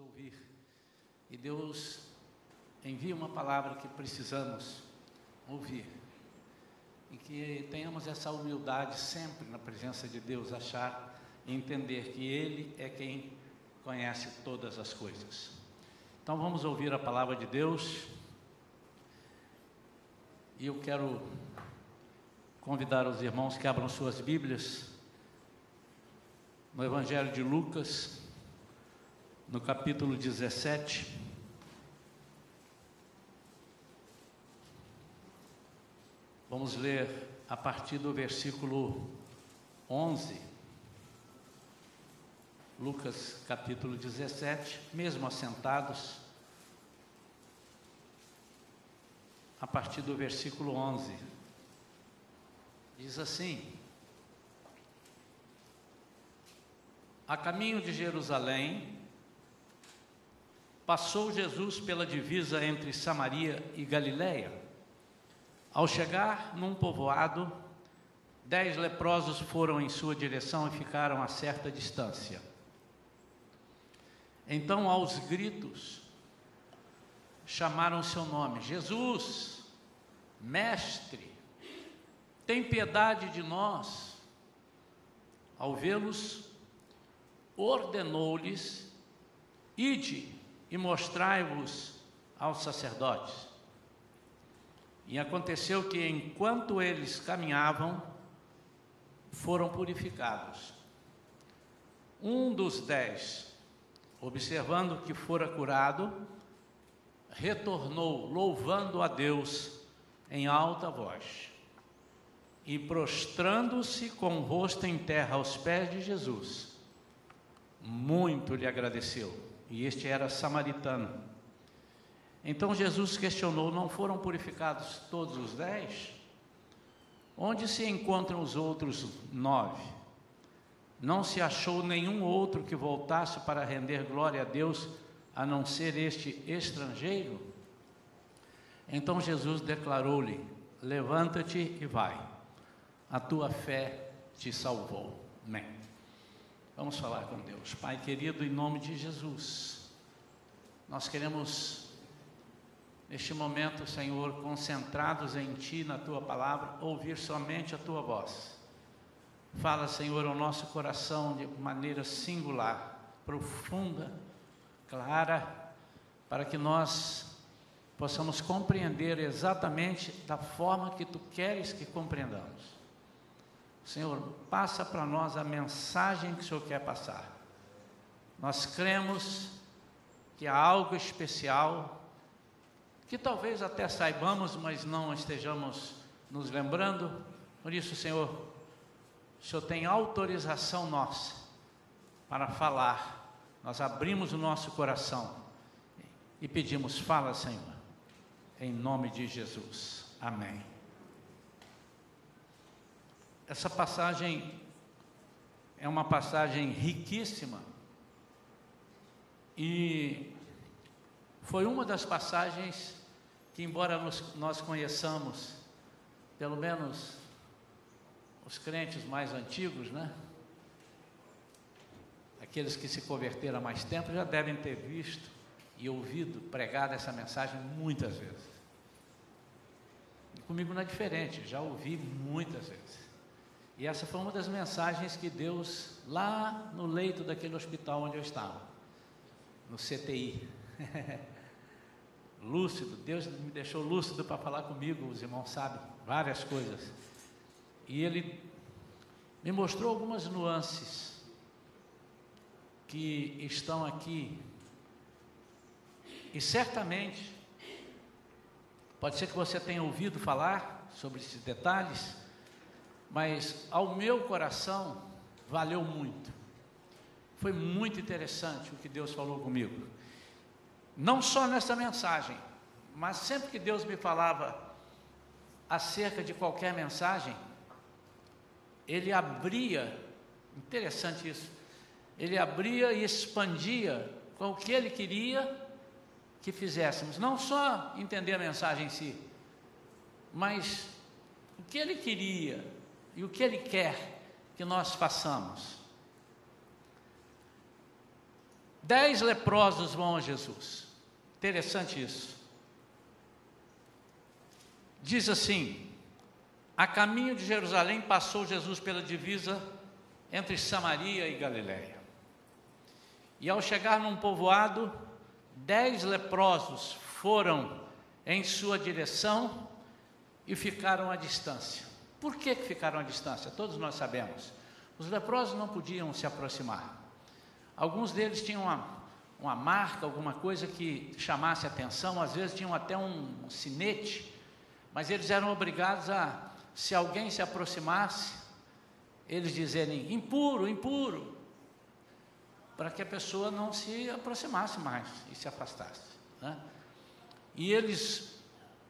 ouvir. E Deus envia uma palavra que precisamos ouvir. E que tenhamos essa humildade sempre na presença de Deus, achar e entender que Ele é quem conhece todas as coisas. Então vamos ouvir a palavra de Deus. E eu quero convidar os irmãos que abram suas Bíblias no Evangelho de Lucas, no capítulo 17. Vamos ler a partir do versículo 11. Lucas capítulo 17, mesmo assentados, a partir do versículo 11. Diz assim: A caminho de Jerusalém, passou Jesus pela divisa entre Samaria e Galiléia. Ao chegar num povoado, dez leprosos foram em sua direção e ficaram a certa distância. Então, aos gritos, chamaram seu nome: Jesus, Mestre, tem piedade de nós. Ao vê-los, ordenou-lhes: Ide e mostrai-vos aos sacerdotes. E aconteceu que, enquanto eles caminhavam, foram purificados. Um dos dez, observando que fora curado, retornou louvando a Deus em alta voz e prostrando-se com o rosto em terra aos pés de Jesus muito lhe agradeceu. E este era samaritano. Então Jesus questionou: Não foram purificados todos os dez? Onde se encontram os outros nove? Não se achou nenhum outro que voltasse para render glória a Deus, a não ser este estrangeiro? Então Jesus declarou-lhe: Levanta-te e vai, a tua fé te salvou. Amém. Vamos falar com Deus. Pai querido, em nome de Jesus, nós queremos, neste momento, Senhor, concentrados em Ti, na Tua palavra, ouvir somente a Tua voz. Fala, Senhor, ao nosso coração de maneira singular, profunda, clara, para que nós possamos compreender exatamente da forma que Tu queres que compreendamos. Senhor, passa para nós a mensagem que o Senhor quer passar. Nós cremos que há algo especial, que talvez até saibamos, mas não estejamos nos lembrando. Por isso, Senhor, o Senhor tem autorização nossa para falar. Nós abrimos o nosso coração e pedimos: fala, Senhor, em nome de Jesus. Amém. Essa passagem é uma passagem riquíssima e foi uma das passagens que, embora nós, nós conheçamos, pelo menos os crentes mais antigos, né? Aqueles que se converteram há mais tempo já devem ter visto e ouvido pregar essa mensagem muitas vezes. E comigo não é diferente, já ouvi muitas vezes. E essa foi uma das mensagens que Deus, lá no leito daquele hospital onde eu estava, no CTI, lúcido, Deus me deixou lúcido para falar comigo, os irmãos sabem, várias coisas. E Ele me mostrou algumas nuances que estão aqui. E certamente, pode ser que você tenha ouvido falar sobre esses detalhes, mas ao meu coração valeu muito. Foi muito interessante o que Deus falou comigo. Não só nessa mensagem, mas sempre que Deus me falava acerca de qualquer mensagem, ele abria, interessante isso, ele abria e expandia com o que ele queria que fizéssemos. Não só entender a mensagem em si, mas o que ele queria e o que Ele quer que nós façamos. Dez leprosos vão a Jesus. Interessante isso. Diz assim: a caminho de Jerusalém passou Jesus pela divisa entre Samaria e Galiléia. E ao chegar num povoado, dez leprosos foram em sua direção e ficaram à distância. Por que, que ficaram à distância? Todos nós sabemos. Os leprosos não podiam se aproximar. Alguns deles tinham uma, uma marca, alguma coisa que chamasse atenção, às vezes tinham até um sinete, mas eles eram obrigados a, se alguém se aproximasse, eles dizerem impuro, impuro, para que a pessoa não se aproximasse mais e se afastasse. Né? E eles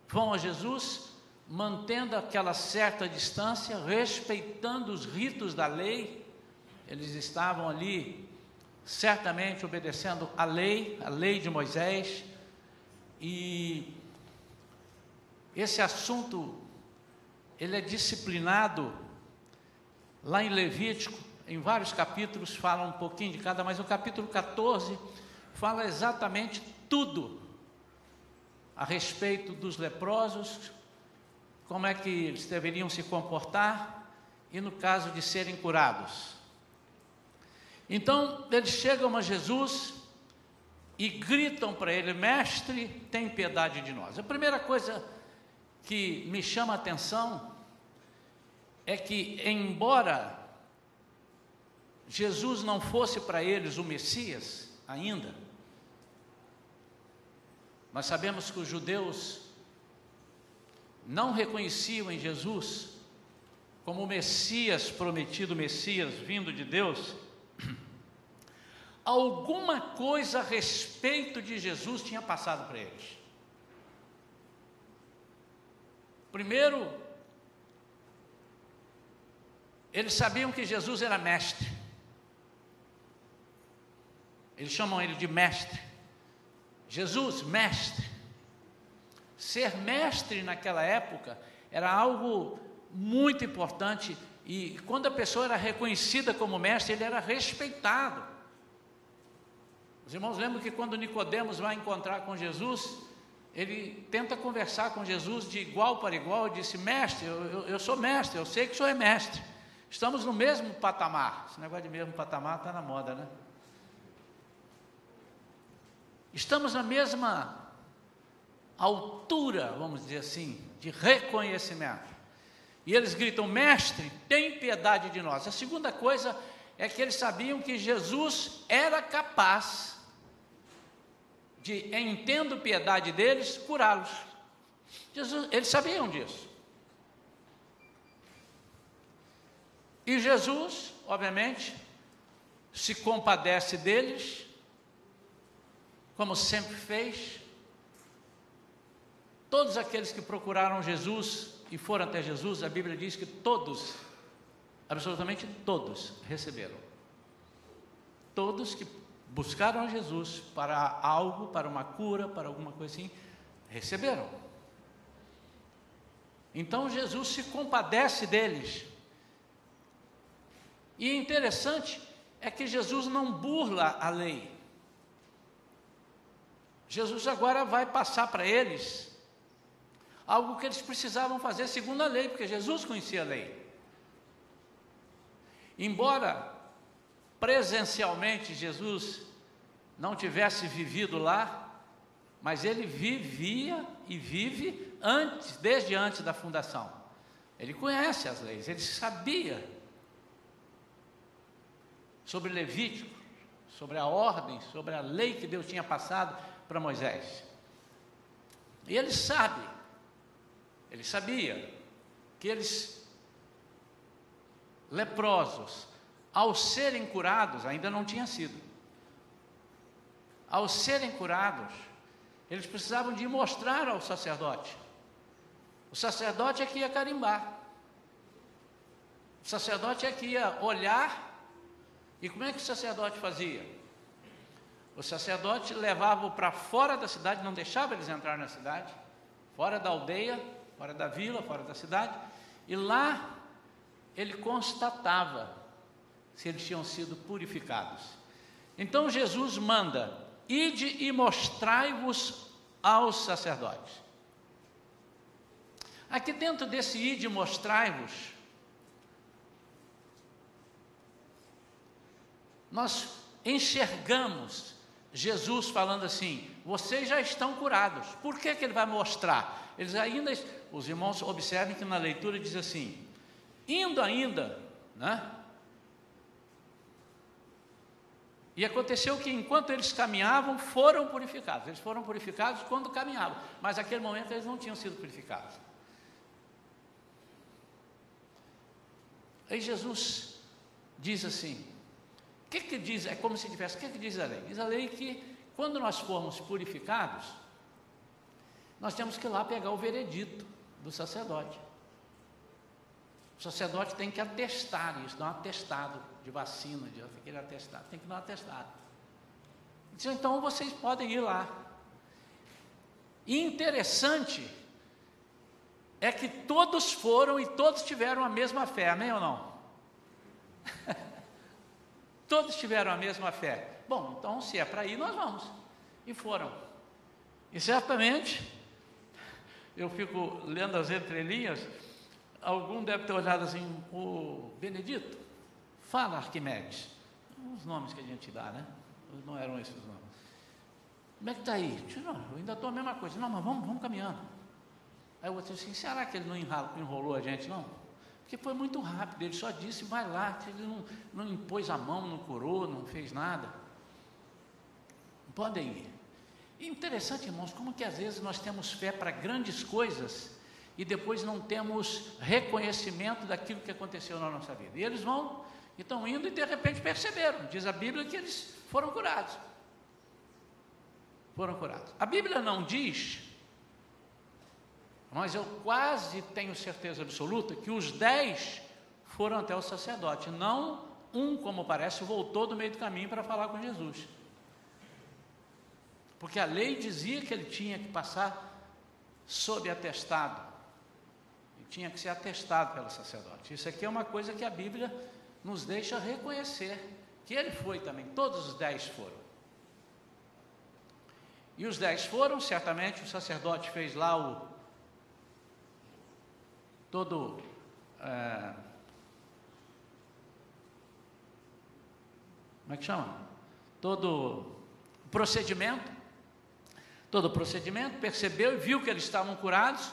vão a Jesus, mantendo aquela certa distância, respeitando os ritos da lei, eles estavam ali certamente obedecendo a lei, a lei de Moisés, e esse assunto ele é disciplinado lá em Levítico, em vários capítulos fala um pouquinho de cada, mas o capítulo 14 fala exatamente tudo a respeito dos leprosos, como é que eles deveriam se comportar e no caso de serem curados. Então, eles chegam a Jesus e gritam para ele: Mestre, tem piedade de nós. A primeira coisa que me chama a atenção é que, embora Jesus não fosse para eles o Messias ainda, nós sabemos que os judeus não reconheciam em Jesus como o Messias prometido, Messias vindo de Deus, alguma coisa a respeito de Jesus tinha passado para eles. Primeiro, eles sabiam que Jesus era mestre. Eles chamam ele de mestre. Jesus, mestre. Ser mestre naquela época era algo muito importante e quando a pessoa era reconhecida como mestre, ele era respeitado. Os irmãos lembram que quando Nicodemos vai encontrar com Jesus, ele tenta conversar com Jesus de igual para igual, e disse: Mestre, eu, eu, eu sou mestre, eu sei que o senhor é mestre. Estamos no mesmo patamar. Esse negócio de mesmo patamar está na moda, né? Estamos na mesma altura, vamos dizer assim, de reconhecimento. E eles gritam: Mestre, tem piedade de nós. A segunda coisa é que eles sabiam que Jesus era capaz de, em tendo piedade deles, curá-los. eles sabiam disso. E Jesus, obviamente, se compadece deles, como sempre fez. Todos aqueles que procuraram Jesus e foram até Jesus, a Bíblia diz que todos, absolutamente todos, receberam. Todos que buscaram a Jesus para algo, para uma cura, para alguma coisa assim, receberam. Então Jesus se compadece deles e interessante é que Jesus não burla a lei. Jesus agora vai passar para eles algo que eles precisavam fazer segundo a lei, porque Jesus conhecia a lei. Embora presencialmente Jesus não tivesse vivido lá, mas ele vivia e vive antes, desde antes da fundação. Ele conhece as leis, ele sabia sobre Levítico, sobre a ordem, sobre a lei que Deus tinha passado para Moisés. E ele sabe, ele sabia que eles, leprosos, ao serem curados, ainda não tinha sido, ao serem curados, eles precisavam de mostrar ao sacerdote. O sacerdote é que ia carimbar. O sacerdote é que ia olhar e como é que o sacerdote fazia? O sacerdote levava para fora da cidade, não deixava eles entrar na cidade, fora da aldeia, fora da vila, fora da cidade, e lá ele constatava se eles tinham sido purificados. Então Jesus manda: ide e mostrai-vos aos sacerdotes. Aqui dentro desse ide e mostrai-vos, nós enxergamos Jesus falando assim: vocês já estão curados. Por que, que ele vai mostrar? Eles ainda, os irmãos observem que na leitura diz assim: indo ainda, né? E aconteceu que enquanto eles caminhavam, foram purificados. Eles foram purificados quando caminhavam, mas naquele momento eles não tinham sido purificados. Aí Jesus diz assim: o que, que diz? É como se tivesse, o que, que diz a lei? Diz a lei que quando nós formos purificados, nós temos que ir lá pegar o veredito do sacerdote. O sacerdote tem que atestar isso, dar um atestado de vacina, de aquele atestado, tem que dar um atestado. Então vocês podem ir lá. E interessante é que todos foram e todos tiveram a mesma fé, amém ou não? todos tiveram a mesma fé. Bom, então se é para ir, nós vamos. E foram. E certamente, eu fico lendo as entrelinhas, algum deve ter olhado assim, o Benedito, fala Arquimedes. Os nomes que a gente dá, né? Não eram esses nomes. Como é que está aí? Não, eu ainda estou a mesma coisa. Não, mas vamos, vamos caminhando. Aí o outro disse assim, será que ele não enrolou a gente, não? Porque foi muito rápido, ele só disse, vai lá, ele não, não impôs a mão, não curou, não fez nada. Podem ir. Interessante, irmãos, como que às vezes nós temos fé para grandes coisas e depois não temos reconhecimento daquilo que aconteceu na nossa vida. E eles vão, estão indo e de repente perceberam, diz a Bíblia que eles foram curados. Foram curados. A Bíblia não diz mas eu quase tenho certeza absoluta que os dez foram até o sacerdote, não um, como parece, voltou do meio do caminho para falar com Jesus. Porque a lei dizia que ele tinha que passar sob atestado. E tinha que ser atestado pelo sacerdote. Isso aqui é uma coisa que a Bíblia nos deixa reconhecer que ele foi também, todos os dez foram. E os dez foram, certamente o sacerdote fez lá o, todo é, como é que chama? Todo procedimento, todo procedimento, percebeu e viu que eles estavam curados,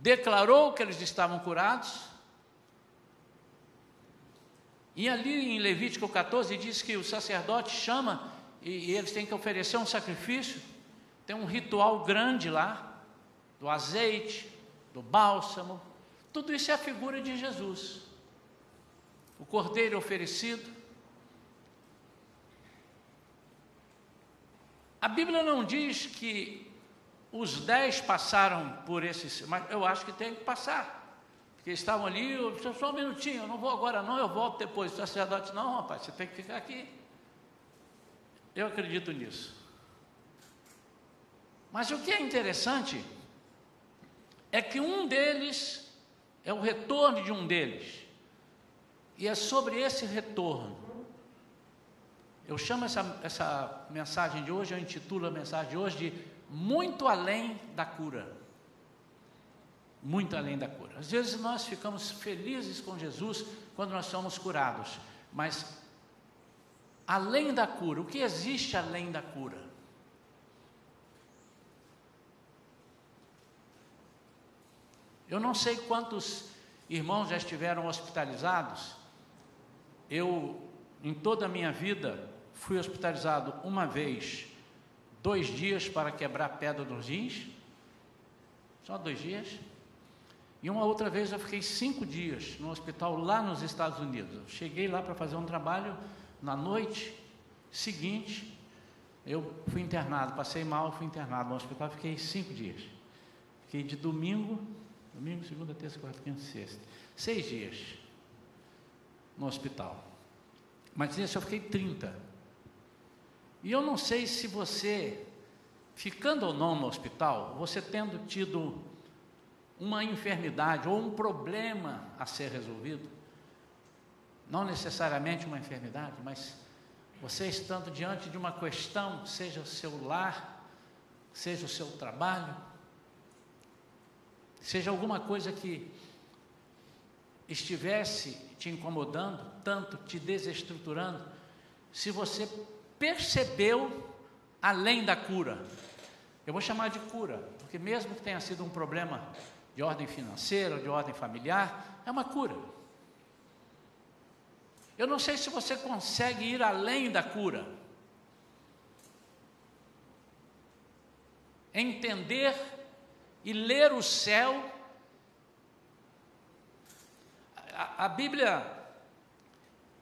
declarou que eles estavam curados. E ali em Levítico 14 diz que o sacerdote chama e, e eles têm que oferecer um sacrifício. Tem um ritual grande lá, do azeite, do bálsamo, tudo isso é a figura de Jesus. O cordeiro oferecido. A Bíblia não diz que os dez passaram por esses, mas eu acho que tem que passar. Porque estavam ali, eu, só um minutinho, eu não vou agora não, eu volto depois. O sacerdote, não, rapaz, você tem que ficar aqui. Eu acredito nisso. Mas o que é interessante é que um deles é o retorno de um deles. E é sobre esse retorno. Eu chamo essa, essa mensagem de hoje, eu intitulo a mensagem de hoje de Muito Além da Cura. Muito além da cura. Às vezes nós ficamos felizes com Jesus quando nós somos curados, mas além da cura, o que existe além da cura? Eu não sei quantos irmãos já estiveram hospitalizados. Eu, em toda a minha vida, fui hospitalizado uma vez, dois dias para quebrar pedra nos rins, só dois dias. E uma outra vez eu fiquei cinco dias no hospital lá nos Estados Unidos. Eu cheguei lá para fazer um trabalho na noite seguinte. Eu fui internado, passei mal, fui internado no hospital, fiquei cinco dias. Fiquei de domingo Domingo, segunda, terça, quarta, quinta, sexta. Seis dias no hospital. Mas nesse eu fiquei 30. E eu não sei se você, ficando ou não no hospital, você tendo tido uma enfermidade ou um problema a ser resolvido, não necessariamente uma enfermidade, mas Você estando diante de uma questão, seja o seu lar, seja o seu trabalho, seja alguma coisa que estivesse te incomodando, tanto te desestruturando, se você percebeu além da cura, eu vou chamar de cura, porque mesmo que tenha sido um problema de ordem financeira, de ordem familiar, é uma cura. Eu não sei se você consegue ir além da cura. Entender e ler o céu. A, a Bíblia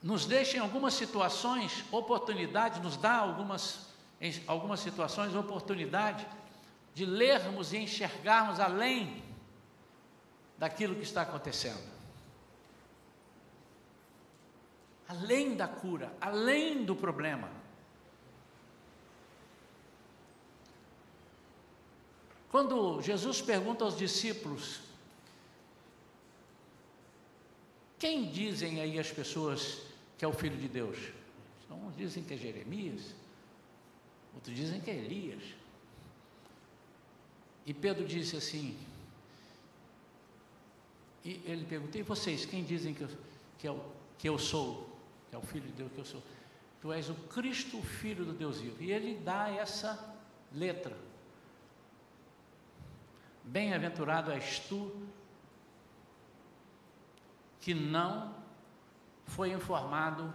nos deixa em algumas situações oportunidade, nos dá algumas, em algumas situações oportunidade de lermos e enxergarmos além daquilo que está acontecendo. Além da cura, além do problema. Quando Jesus pergunta aos discípulos: Quem dizem aí as pessoas que é o Filho de Deus? Uns dizem que é Jeremias, outros dizem que é Elias. E Pedro disse assim: e ele perguntou: E vocês, quem dizem que eu, que, eu, que eu sou? Que é o Filho de Deus que eu sou? Tu és o Cristo, o Filho do Deus vivo. E ele dá essa letra. Bem-aventurado és tu, que não foi informado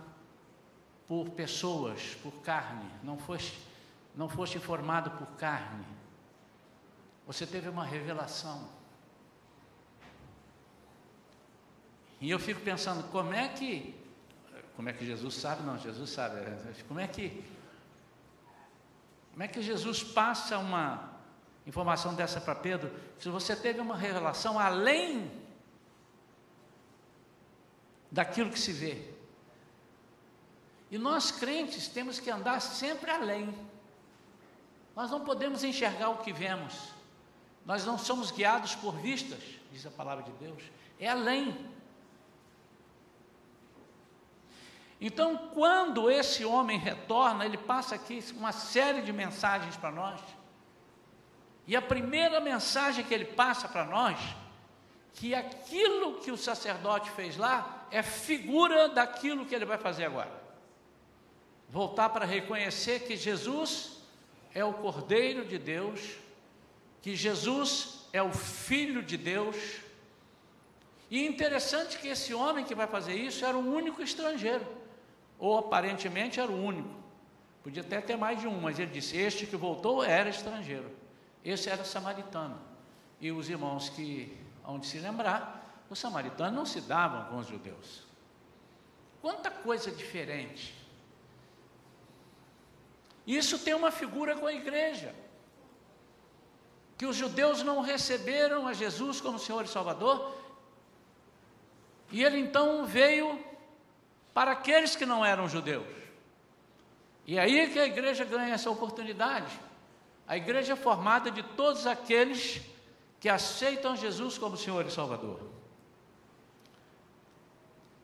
por pessoas, por carne, não foste, não foste informado por carne. Você teve uma revelação. E eu fico pensando, como é que, como é que Jesus sabe? Não, Jesus sabe. É, como é que, como é que Jesus passa uma informação dessa para Pedro? Se você teve uma revelação além daquilo que se vê. E nós crentes temos que andar sempre além. Nós não podemos enxergar o que vemos. Nós não somos guiados por vistas, diz a palavra de Deus. É além. Então, quando esse homem retorna, ele passa aqui uma série de mensagens para nós. E a primeira mensagem que ele passa para nós, que aquilo que o sacerdote fez lá é figura daquilo que ele vai fazer agora. Voltar para reconhecer que Jesus é o Cordeiro de Deus, que Jesus é o Filho de Deus. E interessante que esse homem que vai fazer isso era o único estrangeiro ou aparentemente era o único. Podia até ter mais de um, mas ele disse: Este que voltou era estrangeiro, esse era samaritano. E os irmãos que, onde se lembrar, os samaritanos não se davam com os judeus. Quanta coisa diferente. Isso tem uma figura com a igreja. Que os judeus não receberam a Jesus como Senhor e Salvador, e ele então veio para aqueles que não eram judeus. E aí que a igreja ganha essa oportunidade. A igreja é formada de todos aqueles que aceitam Jesus como Senhor e Salvador.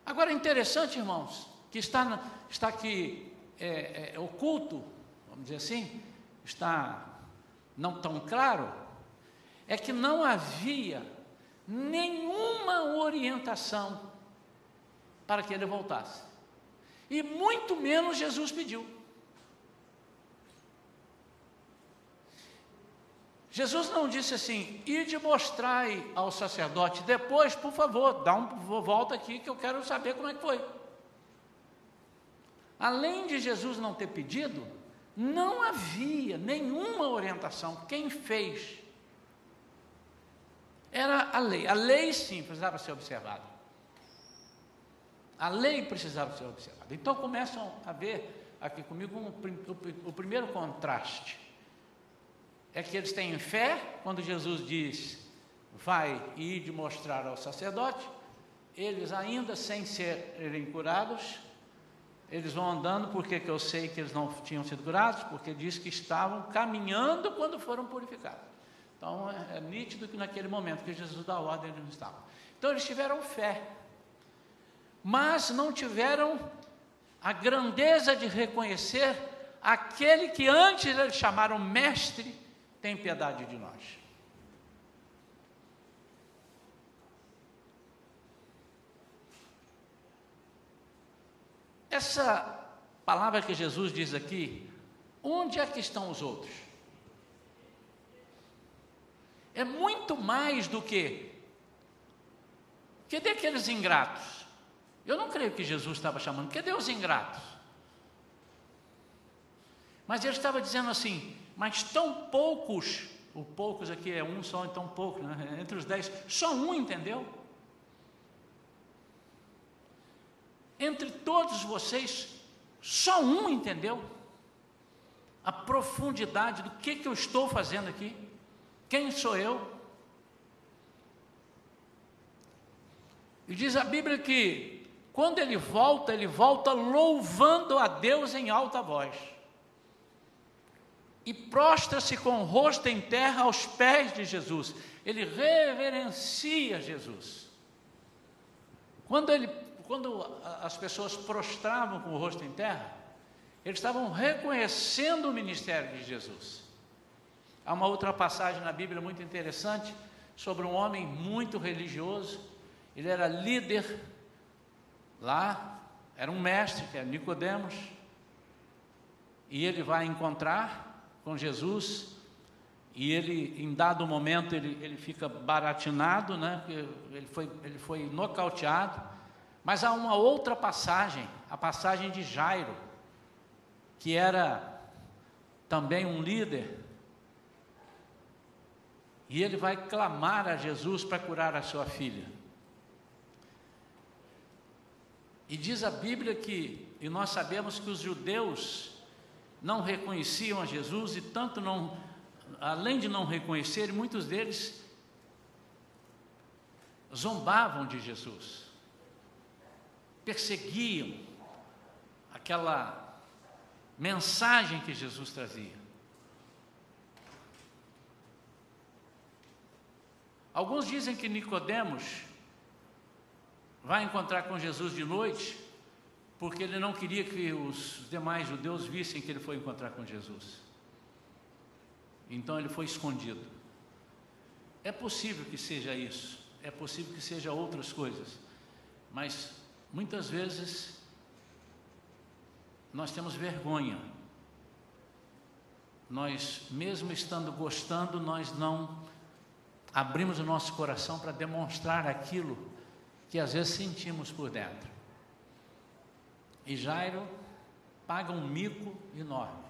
Agora é interessante, irmãos, que está, está aqui é, é, oculto, vamos dizer assim, está não tão claro, é que não havia nenhuma orientação para que ele voltasse. E muito menos Jesus pediu. Jesus não disse assim, ide mostrai ao sacerdote, depois, por favor, dá um volta aqui que eu quero saber como é que foi. Além de Jesus não ter pedido, não havia nenhuma orientação. Quem fez era a lei. A lei sim precisava ser observada. A lei precisava ser observada. Então começam a ver aqui comigo um, o, o primeiro contraste. É que eles têm fé quando Jesus diz, vai e de mostrar ao sacerdote, eles ainda sem serem curados, eles vão andando, porque que eu sei que eles não tinham sido curados? Porque diz que estavam caminhando quando foram purificados. Então é, é nítido que naquele momento que Jesus dá ordem, eles não estavam. Então eles tiveram fé mas não tiveram a grandeza de reconhecer aquele que antes eles chamaram mestre, tem piedade de nós. Essa palavra que Jesus diz aqui, onde é que estão os outros? É muito mais do que. Cadê aqueles ingratos? Eu não creio que Jesus estava chamando, cadê os ingratos? Mas ele estava dizendo assim, mas tão poucos, o poucos aqui é um só, então pouco, né? entre os dez, só um entendeu? Entre todos vocês, só um entendeu a profundidade do que, que eu estou fazendo aqui. Quem sou eu? E diz a Bíblia que quando ele volta, ele volta louvando a Deus em alta voz. E prostra-se com o rosto em terra aos pés de Jesus. Ele reverencia Jesus. Quando ele quando as pessoas prostravam com o rosto em terra, eles estavam reconhecendo o ministério de Jesus. Há uma outra passagem na Bíblia muito interessante sobre um homem muito religioso. Ele era líder lá, era um mestre, que é Nicodemos, e ele vai encontrar com Jesus e ele, em dado momento, ele, ele fica baratinado, né? ele, foi, ele foi nocauteado, mas há uma outra passagem, a passagem de Jairo, que era também um líder, e ele vai clamar a Jesus para curar a sua filha. E diz a Bíblia que, e nós sabemos que os judeus não reconheciam a Jesus, e tanto não, além de não reconhecer, muitos deles zombavam de Jesus perseguiam aquela mensagem que Jesus trazia. Alguns dizem que Nicodemos vai encontrar com Jesus de noite, porque ele não queria que os demais judeus vissem que ele foi encontrar com Jesus. Então ele foi escondido. É possível que seja isso, é possível que seja outras coisas, mas Muitas vezes nós temos vergonha. Nós, mesmo estando gostando, nós não abrimos o nosso coração para demonstrar aquilo que às vezes sentimos por dentro. E Jairo paga um mico enorme,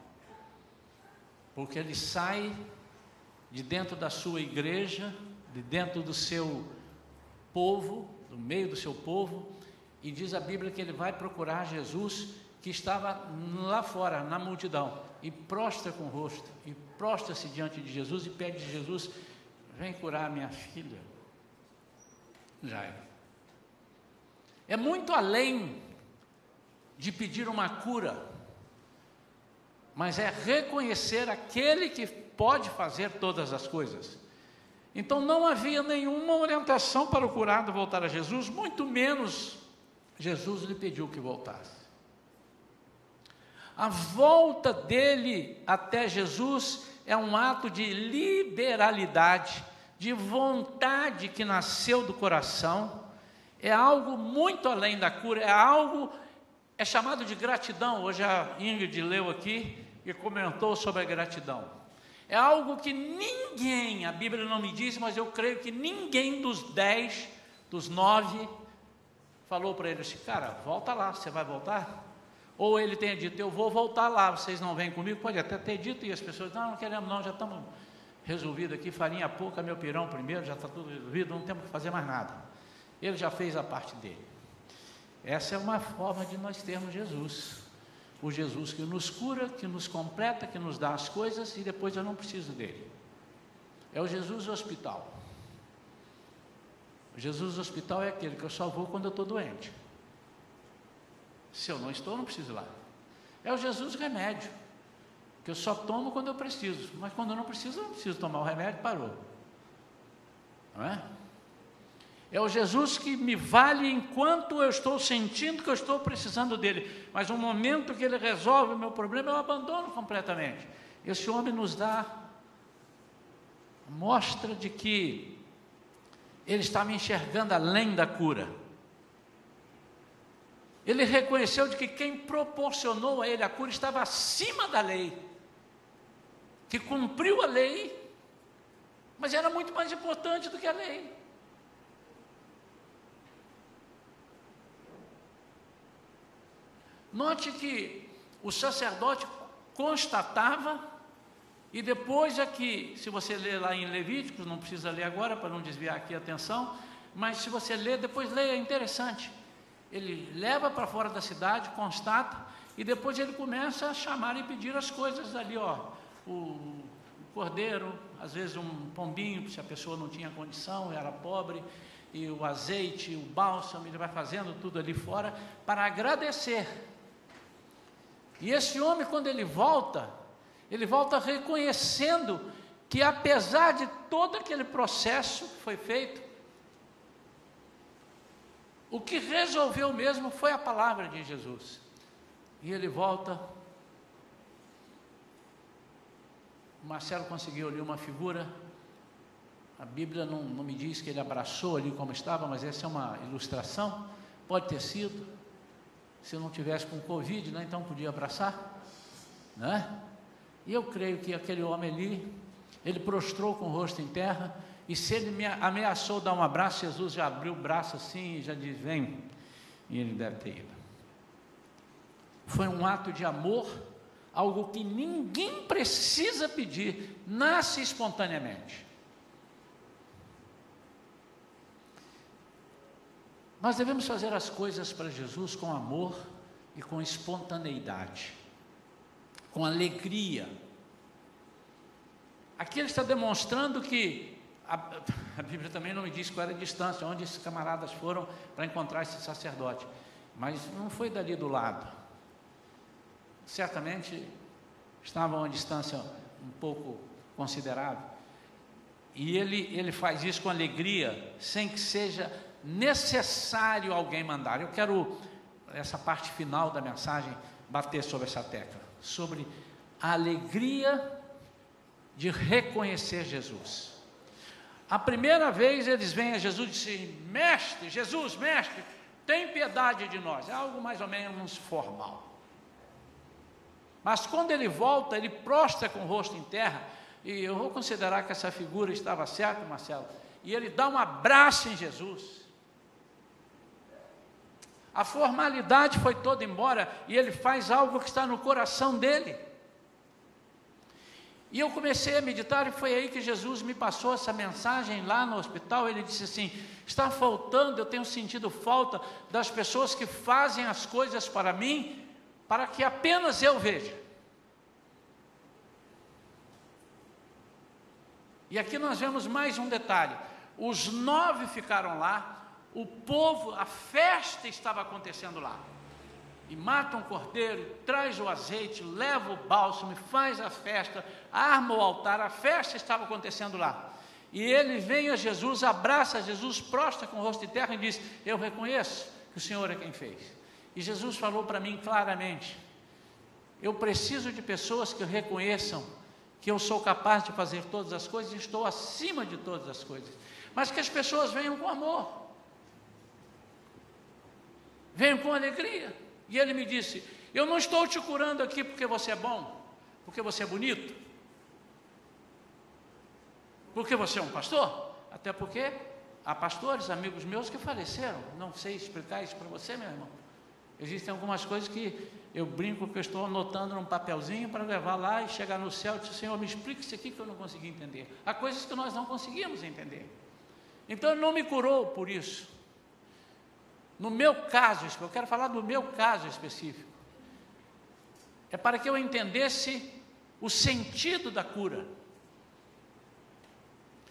porque ele sai de dentro da sua igreja, de dentro do seu povo, do meio do seu povo, e diz a Bíblia que ele vai procurar Jesus que estava lá fora, na multidão, e prostra com o rosto, e prostra-se diante de Jesus e pede a Jesus: Vem curar minha filha. Jairo. É muito além de pedir uma cura, mas é reconhecer aquele que pode fazer todas as coisas. Então não havia nenhuma orientação para o curado voltar a Jesus, muito menos Jesus lhe pediu que voltasse. A volta dele até Jesus é um ato de liberalidade, de vontade que nasceu do coração, é algo muito além da cura, é algo, é chamado de gratidão. Hoje a Ingrid leu aqui e comentou sobre a gratidão. É algo que ninguém, a Bíblia não me diz, mas eu creio que ninguém dos dez, dos nove, falou para ele assim: Cara, volta lá, você vai voltar? Ou ele tenha dito: Eu vou voltar lá, vocês não vêm comigo? Pode até ter dito, e as pessoas: Não, não queremos, não, já estamos resolvidos aqui. Farinha pouca, meu pirão primeiro, já está tudo resolvido, não temos que fazer mais nada. Ele já fez a parte dele. Essa é uma forma de nós termos Jesus. O Jesus que nos cura, que nos completa, que nos dá as coisas e depois eu não preciso dele. É o Jesus hospital. Jesus do hospital é aquele que eu só vou quando eu estou doente. Se eu não estou, não preciso ir lá. É o Jesus remédio, que eu só tomo quando eu preciso, mas quando eu não preciso, eu não preciso tomar o remédio, parou. Não é? É o Jesus que me vale enquanto eu estou sentindo que eu estou precisando dele. Mas no momento que ele resolve o meu problema, eu abandono completamente. Esse homem nos dá mostra de que ele estava enxergando além da cura. Ele reconheceu de que quem proporcionou a ele a cura estava acima da lei, que cumpriu a lei, mas era muito mais importante do que a lei. Note que o sacerdote constatava, e depois aqui, se você ler lá em Levíticos, não precisa ler agora para não desviar aqui a atenção, mas se você ler, depois leia, é interessante. Ele leva para fora da cidade, constata, e depois ele começa a chamar e pedir as coisas ali, ó, o, o cordeiro, às vezes um pombinho, se a pessoa não tinha condição, era pobre, e o azeite, o bálsamo, ele vai fazendo tudo ali fora para agradecer e esse homem, quando ele volta, ele volta reconhecendo que apesar de todo aquele processo que foi feito, o que resolveu mesmo foi a palavra de Jesus. E ele volta. O Marcelo conseguiu ali uma figura. A Bíblia não, não me diz que ele abraçou ali como estava, mas essa é uma ilustração. Pode ter sido se não tivesse com Covid, né, então podia abraçar, né? E eu creio que aquele homem ali, ele prostrou com o rosto em terra, e se ele me ameaçou dar um abraço, Jesus já abriu o braço assim e já disse: Vem. E ele deve ter ido. Foi um ato de amor, algo que ninguém precisa pedir, nasce espontaneamente. Nós devemos fazer as coisas para Jesus com amor e com espontaneidade, com alegria. Aqui ele está demonstrando que a, a, Bíblia também não me diz qual era a distância, onde esses camaradas foram para encontrar esse sacerdote, mas não foi dali do lado. Certamente estavam a uma distância um pouco considerável. E ele, ele faz isso com alegria, sem que seja necessário alguém mandar. Eu quero, essa parte final da mensagem, bater sobre essa tecla, sobre a alegria de reconhecer Jesus. A primeira vez eles vêm a Jesus e dizem: Mestre, Jesus, mestre, tem piedade de nós. É algo mais ou menos formal. Mas quando ele volta, ele prostra com o rosto em terra, e eu vou considerar que essa figura estava certa, Marcelo, e ele dá um abraço em Jesus. A formalidade foi toda embora e ele faz algo que está no coração dele. E eu comecei a meditar e foi aí que Jesus me passou essa mensagem lá no hospital. Ele disse assim: está faltando, eu tenho sentido falta das pessoas que fazem as coisas para mim, para que apenas eu veja. E aqui nós vemos mais um detalhe: os nove ficaram lá, o povo, a festa estava acontecendo lá. E mata um cordeiro, traz o azeite, leva o bálsamo, faz a festa, arma o altar, a festa estava acontecendo lá. E ele vem a Jesus, abraça Jesus, prostra com o rosto de terra e diz: Eu reconheço que o Senhor é quem fez. E Jesus falou para mim claramente: Eu preciso de pessoas que reconheçam que eu sou capaz de fazer todas as coisas e estou acima de todas as coisas. Mas que as pessoas venham com amor. Venho com alegria. E ele me disse: Eu não estou te curando aqui porque você é bom, porque você é bonito, porque você é um pastor. Até porque há pastores, amigos meus, que faleceram. Não sei explicar isso para você, meu irmão. Existem algumas coisas que eu brinco que eu estou anotando num papelzinho para levar lá e chegar no céu e dizer, Senhor, me explique isso aqui que eu não consegui entender. Há coisas que nós não conseguimos entender. Então ele não me curou por isso. No meu caso, eu quero falar do meu caso específico. É para que eu entendesse o sentido da cura.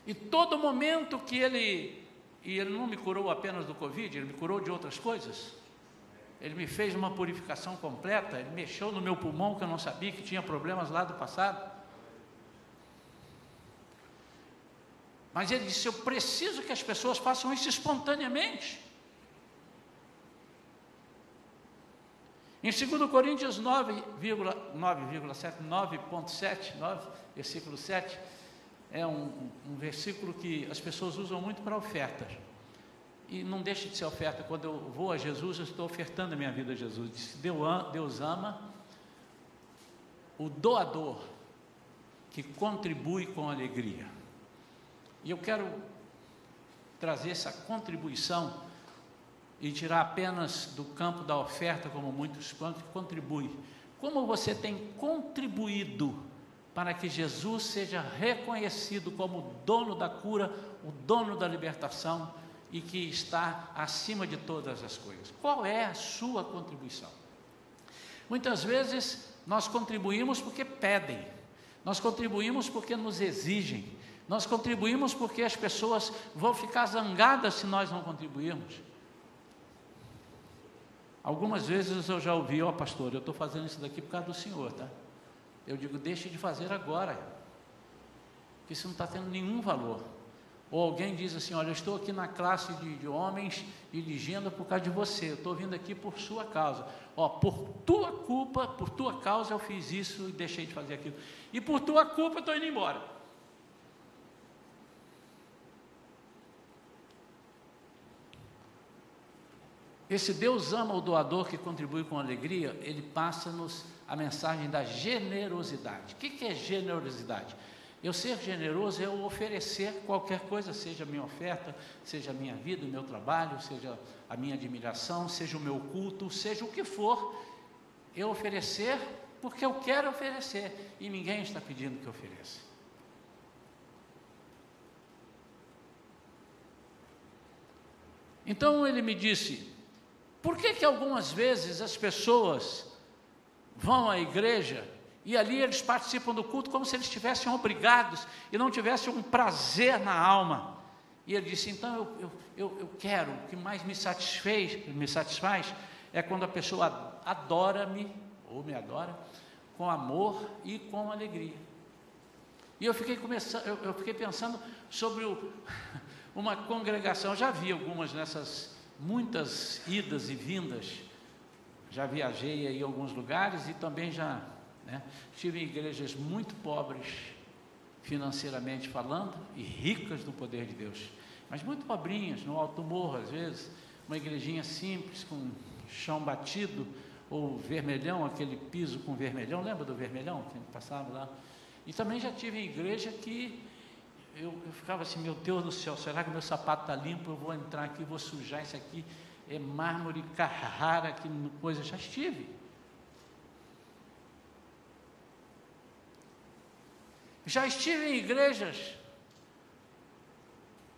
E todo momento que ele, e ele não me curou apenas do Covid, ele me curou de outras coisas. Ele me fez uma purificação completa, ele mexeu no meu pulmão que eu não sabia que tinha problemas lá do passado. Mas ele disse: Eu preciso que as pessoas façam isso espontaneamente. Em 2 Coríntios 9,7, 9.7, 9, versículo 7, é um, um versículo que as pessoas usam muito para ofertas. E não deixa de ser oferta. Quando eu vou a Jesus, eu estou ofertando a minha vida a Jesus. Deus ama o doador que contribui com alegria. E eu quero trazer essa contribuição e tirar apenas do campo da oferta, como muitos que contribui. Como você tem contribuído para que Jesus seja reconhecido como dono da cura, o dono da libertação e que está acima de todas as coisas. Qual é a sua contribuição? Muitas vezes nós contribuímos porque pedem, nós contribuímos porque nos exigem, nós contribuímos porque as pessoas vão ficar zangadas se nós não contribuirmos. Algumas vezes eu já ouvi, ó oh, pastor, eu estou fazendo isso daqui por causa do senhor, tá? Eu digo, deixe de fazer agora, porque isso não está tendo nenhum valor. Ou alguém diz assim: Olha, eu estou aqui na classe de, de homens dirigindo por causa de você, eu estou vindo aqui por sua causa. Ó, por tua culpa, por tua causa eu fiz isso e deixei de fazer aquilo. E por tua culpa eu estou indo embora. Esse Deus ama o doador que contribui com alegria, ele passa-nos a mensagem da generosidade. O que é generosidade? Eu ser generoso é eu oferecer qualquer coisa, seja minha oferta, seja a minha vida, o meu trabalho, seja a minha admiração, seja o meu culto, seja o que for, eu oferecer porque eu quero oferecer e ninguém está pedindo que ofereça. Então ele me disse: por que que algumas vezes as pessoas vão à igreja e ali eles participam do culto como se eles estivessem obrigados e não tivessem um prazer na alma. E ele disse: então eu, eu, eu, eu quero, o que mais me satisfez, me satisfaz é quando a pessoa adora-me, ou me adora, com amor e com alegria. E eu fiquei, começando, eu, eu fiquei pensando sobre o, uma congregação, já vi algumas nessas muitas idas e vindas, já viajei aí em alguns lugares e também já né? Estive em igrejas muito pobres, financeiramente falando, e ricas do poder de Deus, mas muito pobrinhas, no alto morro, às vezes, uma igrejinha simples, com chão batido, ou vermelhão, aquele piso com vermelhão, lembra do vermelhão que passava lá? E também já tive em igreja que eu, eu ficava assim, meu Deus do céu, será que meu sapato está limpo? Eu vou entrar aqui, vou sujar isso aqui, é mármore Carrara, que coisa, já estive. Já estive em igrejas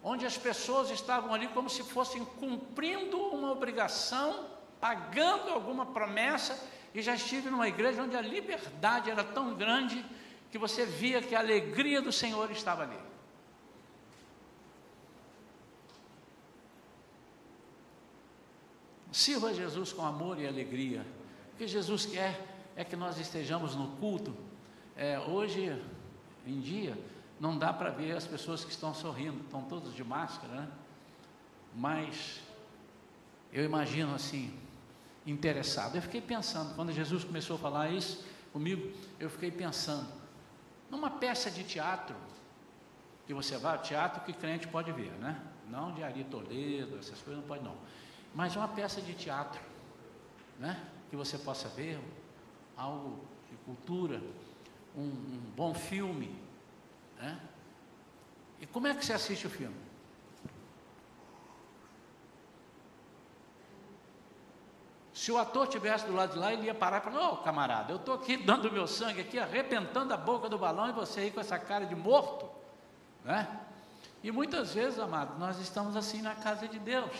onde as pessoas estavam ali como se fossem cumprindo uma obrigação, pagando alguma promessa, e já estive numa igreja onde a liberdade era tão grande que você via que a alegria do Senhor estava ali. Sirva a Jesus com amor e alegria. O que Jesus quer é que nós estejamos no culto. É, hoje em dia, não dá para ver as pessoas que estão sorrindo, estão todos de máscara, né? Mas eu imagino assim, interessado. Eu fiquei pensando, quando Jesus começou a falar isso comigo, eu fiquei pensando, numa peça de teatro, que você vai, teatro que crente pode ver, né? Não de Ari Toledo, essas coisas não pode não. Mas uma peça de teatro, né? Que você possa ver, algo de cultura, um, um bom filme. Né? E como é que você assiste o filme? Se o ator tivesse do lado de lá, ele ia parar e falar: Ô oh, camarada, eu estou aqui dando meu sangue, aqui arrebentando a boca do balão e você aí com essa cara de morto. Né? E muitas vezes, amado, nós estamos assim na casa de Deus.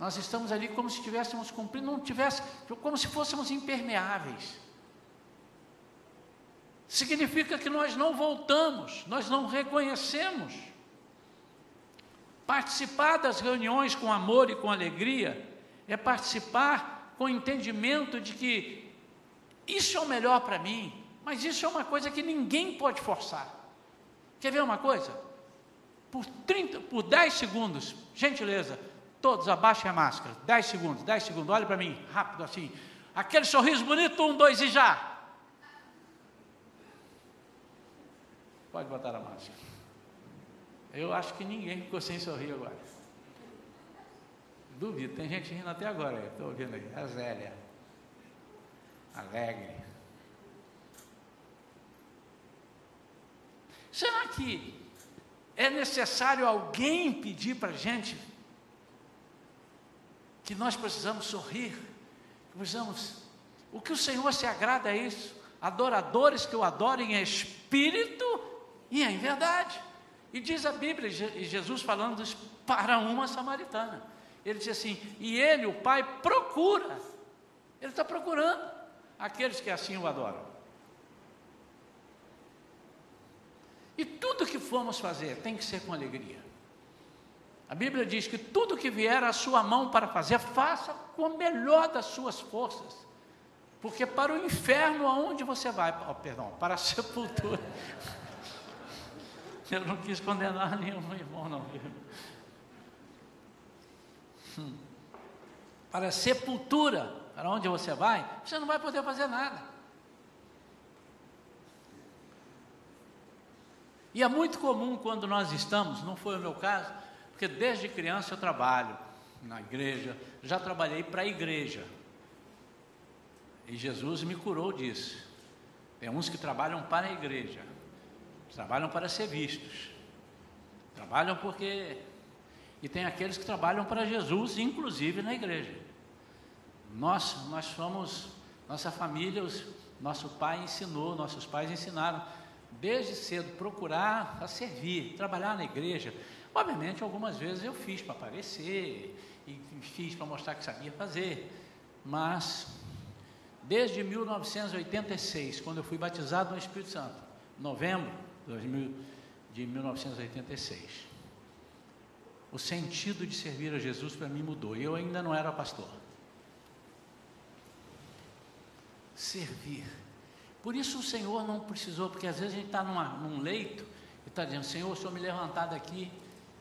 Nós estamos ali como se estivéssemos cumprindo, não tivesse, como se fôssemos impermeáveis significa que nós não voltamos, nós não reconhecemos. Participar das reuniões com amor e com alegria é participar com o entendimento de que isso é o melhor para mim, mas isso é uma coisa que ninguém pode forçar. Quer ver uma coisa? Por, 30, por 10 segundos, gentileza, todos abaixem a máscara. 10 segundos, 10 segundos, olhe para mim, rápido assim. Aquele sorriso bonito, um, dois e já. Pode botar a máscara. Eu acho que ninguém ficou sem sorrir agora. Duvido, tem gente rindo até agora, estou ouvindo aí. A Zélia. Alegre. Será que é necessário alguém pedir para a gente que nós precisamos sorrir? Precisamos. O que o Senhor se agrada é isso. Adoradores que o adorem em espírito e em verdade. E diz a Bíblia, e Jesus falando isso para uma samaritana. Ele diz assim: e ele, o Pai, procura. Ele está procurando aqueles que assim o adoram. E tudo que formos fazer tem que ser com alegria. A Bíblia diz que tudo que vier à sua mão para fazer, faça com a melhor das suas forças. Porque para o inferno, aonde você vai? Oh, perdão, para a sepultura. Eu não quis condenar nenhum irmão, não. Hum. Para a sepultura, para onde você vai, você não vai poder fazer nada. E é muito comum quando nós estamos, não foi o meu caso, porque desde criança eu trabalho na igreja, já trabalhei para a igreja. E Jesus me curou disso. Tem uns que trabalham para a igreja, trabalham para ser vistos, trabalham porque. E tem aqueles que trabalham para Jesus, inclusive na igreja. Nós, nós somos, nossa família, os, nosso pai ensinou, nossos pais ensinaram, desde cedo, procurar a servir, trabalhar na igreja. Obviamente, algumas vezes eu fiz para aparecer, e fiz para mostrar que sabia fazer, mas desde 1986, quando eu fui batizado no Espírito Santo, novembro de 1986, o sentido de servir a Jesus para mim mudou. Eu ainda não era pastor. Servir. Por isso o Senhor não precisou, porque às vezes a gente está num leito e está dizendo: Senhor, se eu me levantar daqui,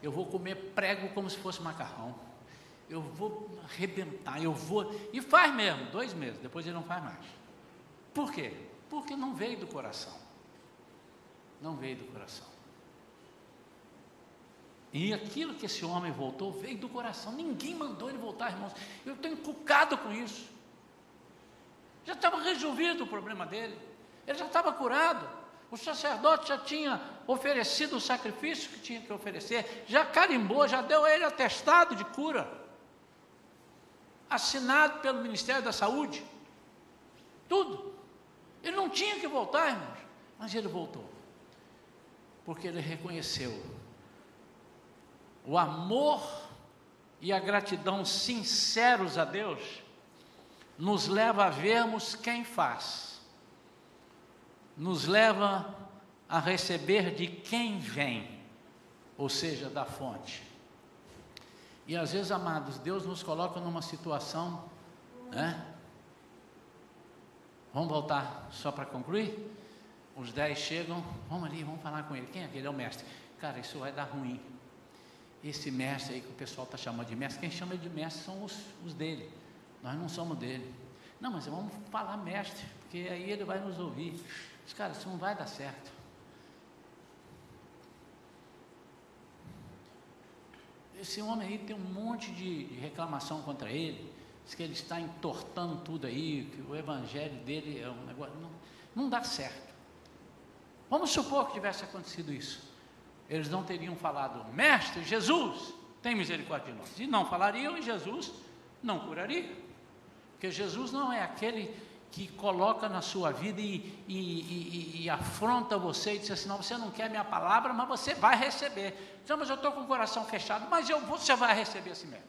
eu vou comer prego como se fosse macarrão. Eu vou arrebentar, eu vou. E faz mesmo, dois meses, depois ele não faz mais. Por quê? Porque não veio do coração. Não veio do coração. E aquilo que esse homem voltou veio do coração. Ninguém mandou ele voltar, irmãos. Eu estou encucado com isso. Já estava resolvido o problema dele. Ele já estava curado. O sacerdote já tinha oferecido o sacrifício que tinha que oferecer, já carimbou, já deu a ele atestado de cura, assinado pelo Ministério da Saúde. Tudo. Ele não tinha que voltar, irmãos, mas ele voltou, porque ele reconheceu o amor e a gratidão sinceros a Deus nos leva a vermos quem faz, nos leva a receber de quem vem, ou seja, da fonte. E às vezes, amados, Deus nos coloca numa situação, né? Vamos voltar só para concluir? Os dez chegam, vamos ali, vamos falar com ele. Quem é aquele? É o mestre. Cara, isso vai dar ruim esse mestre aí que o pessoal está chamando de mestre, quem chama de mestre são os, os dele, nós não somos dele. Não, mas vamos falar mestre, porque aí ele vai nos ouvir. Mas, cara, isso não vai dar certo. Esse homem aí tem um monte de, de reclamação contra ele, diz que ele está entortando tudo aí, que o evangelho dele é um negócio. Não, não dá certo. Vamos supor que tivesse acontecido isso eles não teriam falado, Mestre Jesus, tem misericórdia de nós. E não falariam e Jesus não curaria. Porque Jesus não é aquele que coloca na sua vida e, e, e, e, afronta você e diz assim: não, você não quer minha palavra, mas você vai receber. Então, mas eu estou com o coração fechado, mas eu, você vai receber assim mesmo.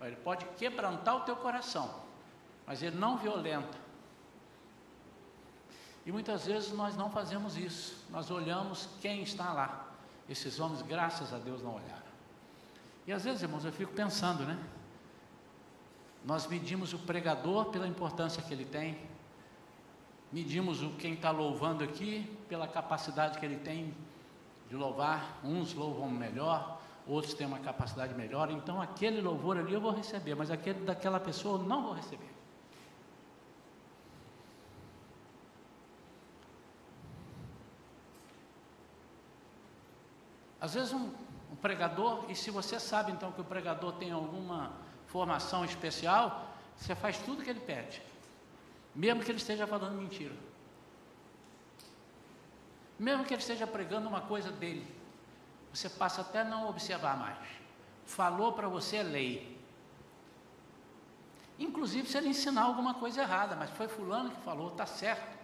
Ele pode quebrantar o teu coração, mas ele não violenta. E muitas vezes nós não fazemos isso, nós olhamos quem está lá. Esses homens, graças a Deus, não olharam. E às vezes, irmãos, eu fico pensando, né? Nós medimos o pregador pela importância que ele tem, medimos o quem está louvando aqui pela capacidade que ele tem de louvar, uns louvam melhor, outros têm uma capacidade melhor, então aquele louvor ali eu vou receber, mas aquele daquela pessoa eu não vou receber. Às vezes um, um, pregador, e se você sabe então que o pregador tem alguma formação especial, você faz tudo que ele pede, mesmo que ele esteja falando mentira, mesmo que ele esteja pregando uma coisa dele, você passa até não observar mais. Falou para você é lei. Inclusive se ele ensinar alguma coisa errada, mas foi fulano que falou, está certo.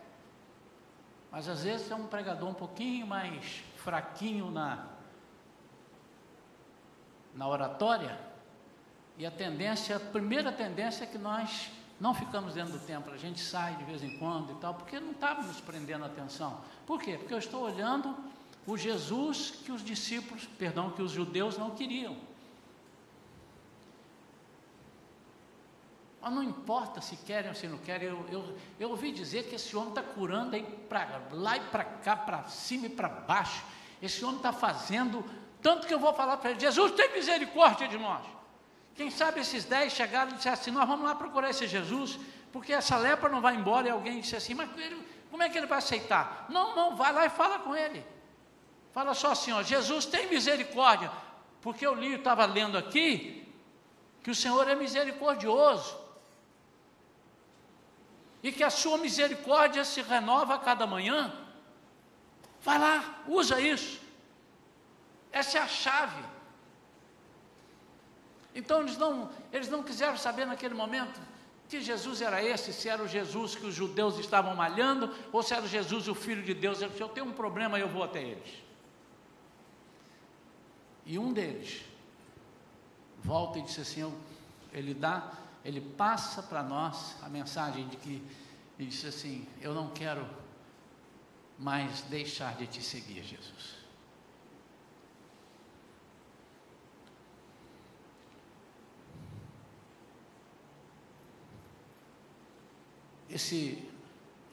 Mas às vezes é um pregador um pouquinho mais fraquinho na, na oratória, e a tendência, a primeira tendência é que nós não ficamos dentro do templo, a gente sai de vez em quando e tal, porque não estava nos prendendo atenção. Por quê? Porque eu estou olhando o Jesus que os discípulos, perdão, que os judeus não queriam. Mas não importa se querem ou se não querem, eu, eu, eu ouvi dizer que esse homem está curando aí para lá e para cá, para cima e para baixo. Esse homem está fazendo, tanto que eu vou falar para ele: Jesus, tem misericórdia de nós. Quem sabe esses dez chegaram e disseram assim: Nós vamos lá procurar esse Jesus, porque essa lepra não vai embora. E alguém disse assim: Mas ele, como é que ele vai aceitar? Não, não, vai lá e fala com ele. Fala só assim: ó, Jesus tem misericórdia, porque eu li, estava lendo aqui, que o Senhor é misericordioso e que a sua misericórdia se renova a cada manhã. Vai lá, usa isso. Essa é a chave. Então eles não, eles não quiseram saber naquele momento que Jesus era esse, se era o Jesus que os judeus estavam malhando, ou se era o Jesus o Filho de Deus. Se eu tenho um problema, eu vou até eles. E um deles volta e disse assim: ele dá ele passa para nós a mensagem de que ele disse assim: Eu não quero mais deixar de te seguir, Jesus. Esse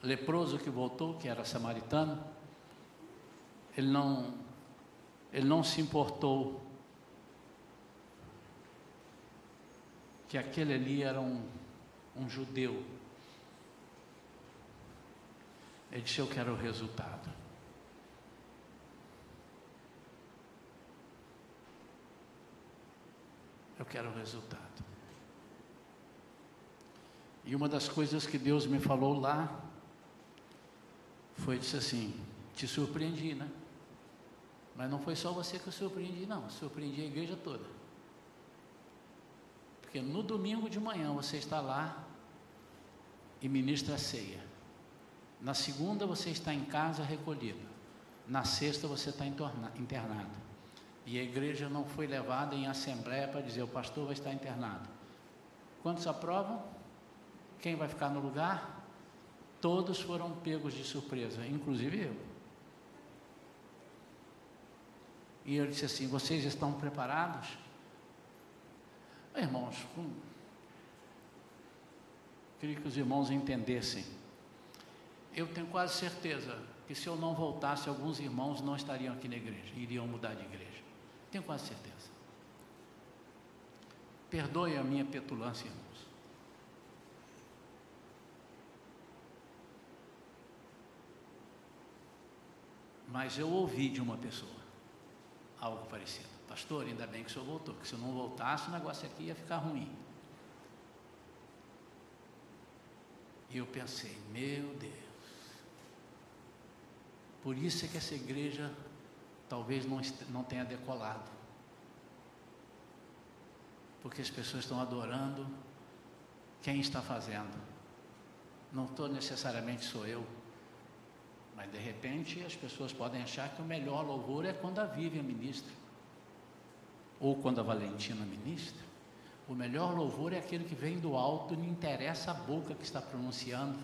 leproso que voltou, que era samaritano, ele não, ele não se importou que aquele ali era um, um judeu. Ele disse: Eu quero o resultado. Eu quero o resultado. E uma das coisas que Deus me falou lá foi disse assim: te surpreendi, né? Mas não foi só você que eu surpreendi, não. Surpreendi a igreja toda. Porque no domingo de manhã você está lá e ministra a ceia. Na segunda você está em casa recolhido. Na sexta você está internado. E a igreja não foi levada em assembleia para dizer o pastor vai estar internado. Quantos aprovam? Quem vai ficar no lugar? Todos foram pegos de surpresa, inclusive eu. E eu disse assim: vocês estão preparados? Irmãos, queria que os irmãos entendessem. Eu tenho quase certeza que se eu não voltasse, alguns irmãos não estariam aqui na igreja, iriam mudar de igreja. Tenho quase certeza. Perdoe a minha petulância, irmãos. Mas eu ouvi de uma pessoa algo parecido. Pastor, ainda bem que o senhor voltou, porque se eu não voltasse, o negócio aqui ia ficar ruim. E eu pensei, meu Deus, por isso é que essa igreja talvez não, não tenha decolado. Porque as pessoas estão adorando quem está fazendo. Não estou necessariamente sou eu. Mas de repente as pessoas podem achar que o melhor louvor é quando a Vivian ministra ou quando a Valentina ministra, o melhor louvor é aquele que vem do alto, não interessa a boca que está pronunciando.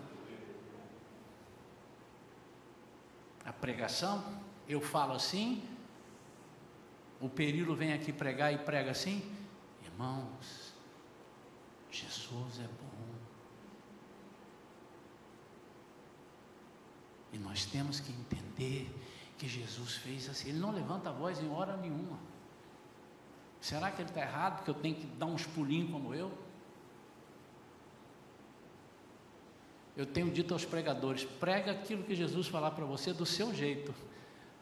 A pregação, eu falo assim, o perilo vem aqui pregar e prega assim, irmãos, Jesus é bom. E nós temos que entender que Jesus fez assim. Ele não levanta a voz em hora nenhuma. Será que ele está errado? Que eu tenho que dar uns pulinhos como eu? Eu tenho dito aos pregadores: prega aquilo que Jesus falar para você do seu jeito,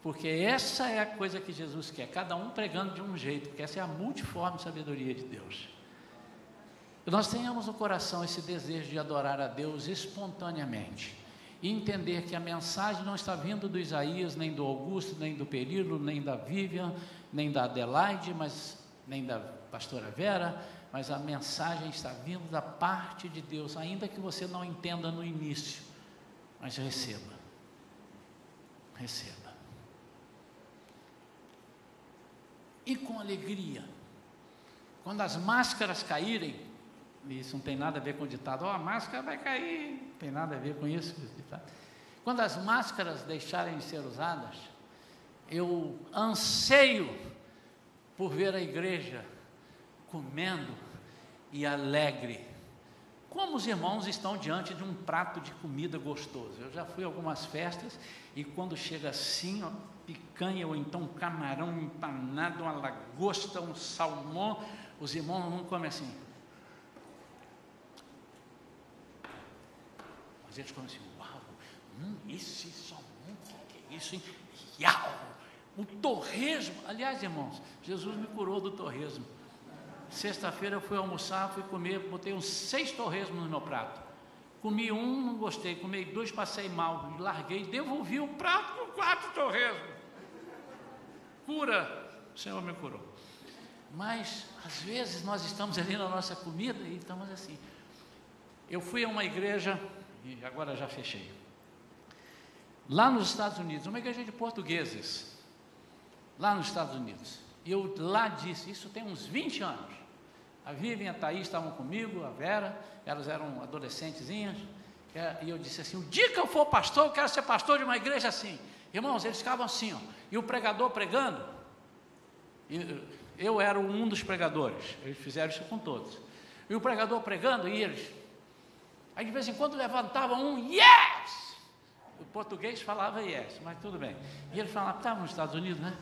porque essa é a coisa que Jesus quer, cada um pregando de um jeito, porque essa é a multiforme sabedoria de Deus. Que nós tenhamos no coração esse desejo de adorar a Deus espontaneamente e entender que a mensagem não está vindo do Isaías, nem do Augusto, nem do Perilo, nem da Vivian, nem da Adelaide, mas nem da pastora Vera, mas a mensagem está vindo da parte de Deus, ainda que você não entenda no início, mas receba. Receba. E com alegria. Quando as máscaras caírem, isso não tem nada a ver com o ditado, oh, a máscara vai cair, tem nada a ver com isso. Quando as máscaras deixarem de ser usadas, eu anseio por ver a igreja comendo e alegre. Como os irmãos estão diante de um prato de comida gostoso. Eu já fui a algumas festas e quando chega assim, ó, picanha ou então camarão empanado, uma lagosta, um salmão, os irmãos não comem assim. Mas eles comem assim, uau, hum, esse salmão, que é isso, hein? Iau! O torresmo, aliás, irmãos, Jesus me curou do torresmo. Sexta-feira eu fui almoçar, fui comer, botei uns seis torresmos no meu prato. Comi um, não gostei, comi dois, passei mal, larguei, devolvi o prato com quatro torresmos. Cura, o Senhor me curou. Mas, às vezes, nós estamos ali na nossa comida e estamos assim. Eu fui a uma igreja, e agora já fechei, lá nos Estados Unidos, uma igreja de portugueses, lá nos Estados Unidos. E eu lá disse, isso tem uns 20 anos. A Vivian e a Thaís estavam comigo, a Vera, elas eram adolescentezinhas. E eu disse assim: o dia que eu for pastor, eu quero ser pastor de uma igreja assim. Irmãos, eles ficavam assim, ó, e o pregador pregando. eu era um dos pregadores, eles fizeram isso com todos. E o pregador pregando, e eles. Aí de vez em quando levantava um yes! O português falava yes, mas tudo bem. E ele falava, estava nos Estados Unidos, né?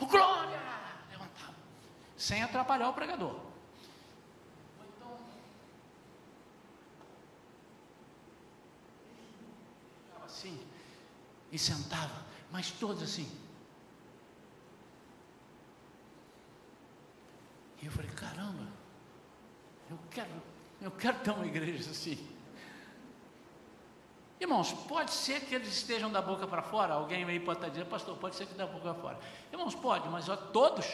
O glória! Levantava. Sem atrapalhar o pregador. assim, e sentava, mas todos assim. E eu falei, caramba, eu quero, eu quero ter uma igreja assim. Irmãos, pode ser que eles estejam da boca para fora, alguém aí pode estar dizendo, pastor, pode ser que da boca para fora. Irmãos, pode, mas ó, todos.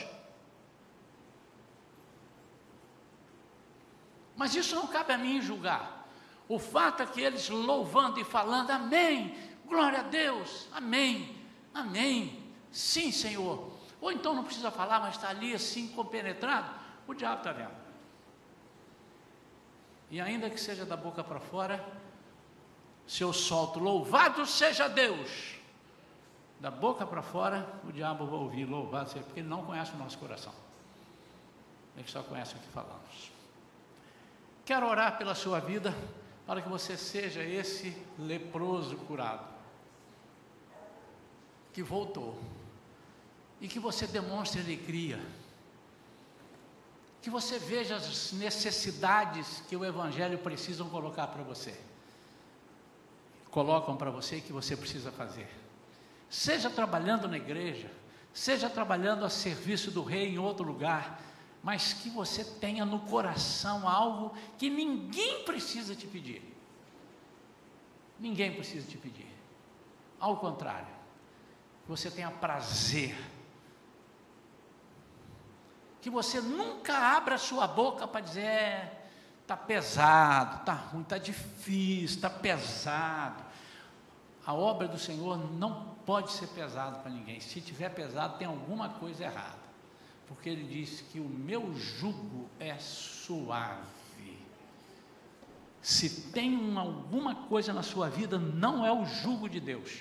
Mas isso não cabe a mim julgar. O fato é que eles louvando e falando, Amém, glória a Deus, Amém, Amém, sim, Senhor. Ou então não precisa falar, mas está ali assim compenetrado, o diabo está vendo. E ainda que seja da boca para fora, se eu solto, louvado seja Deus, da boca para fora, o diabo vai ouvir, louvado seja, porque ele não conhece o nosso coração. Ele só conhece o que falamos. Quero orar pela sua vida para que você seja esse leproso curado, que voltou, e que você demonstre alegria, que você veja as necessidades que o Evangelho precisam colocar para você, colocam para você que você precisa fazer, seja trabalhando na igreja, seja trabalhando a serviço do Rei em outro lugar, mas que você tenha no coração algo que ninguém precisa te pedir. Ninguém precisa te pedir. Ao contrário, você tenha prazer. Que você nunca abra sua boca para dizer, está é, pesado, está ruim, está difícil, está pesado. A obra do Senhor não pode ser pesado para ninguém. Se tiver pesado, tem alguma coisa errada porque ele diz que o meu jugo é suave. Se tem uma, alguma coisa na sua vida, não é o jugo de Deus,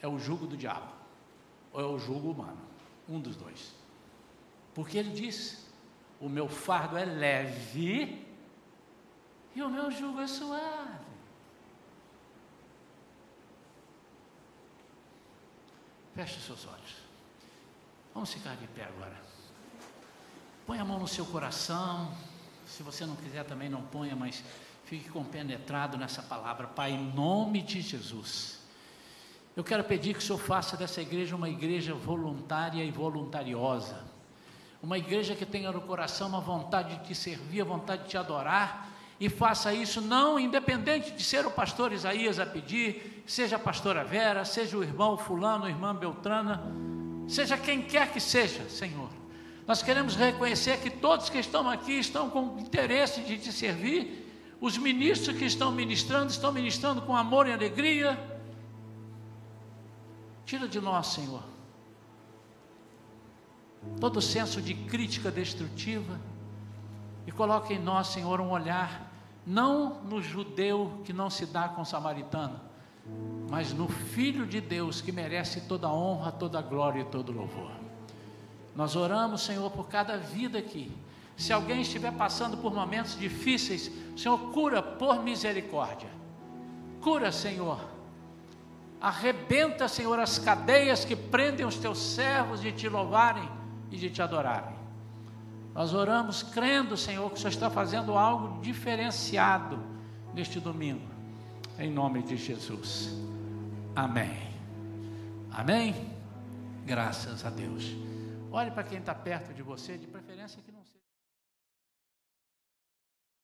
é o jugo do diabo, ou é o jugo humano, um dos dois. Porque ele diz: o meu fardo é leve e o meu jugo é suave. Feche os seus olhos. Vamos ficar de pé agora. Põe a mão no seu coração. Se você não quiser também não ponha, mas fique compenetrado nessa palavra, Pai, em nome de Jesus. Eu quero pedir que o Senhor faça dessa igreja uma igreja voluntária e voluntariosa. Uma igreja que tenha no coração uma vontade de te servir, a vontade de te adorar, e faça isso não independente de ser o pastor Isaías a pedir, seja a pastora Vera, seja o irmão Fulano, a irmã Beltrana, seja quem quer que seja, Senhor. Nós queremos reconhecer que todos que estão aqui estão com interesse de te servir, os ministros que estão ministrando, estão ministrando com amor e alegria. Tira de nós, Senhor, todo senso de crítica destrutiva e coloque em nós, Senhor, um olhar não no judeu que não se dá com o samaritano, mas no Filho de Deus que merece toda a honra, toda a glória e todo o louvor. Nós oramos, Senhor, por cada vida aqui. Se alguém estiver passando por momentos difíceis, Senhor, cura por misericórdia. Cura, Senhor. Arrebenta, Senhor, as cadeias que prendem os teus servos de te louvarem e de te adorarem. Nós oramos crendo, Senhor, que o Senhor está fazendo algo diferenciado neste domingo. Em nome de Jesus. Amém. Amém. Graças a Deus. Olhe para quem está perto de você, de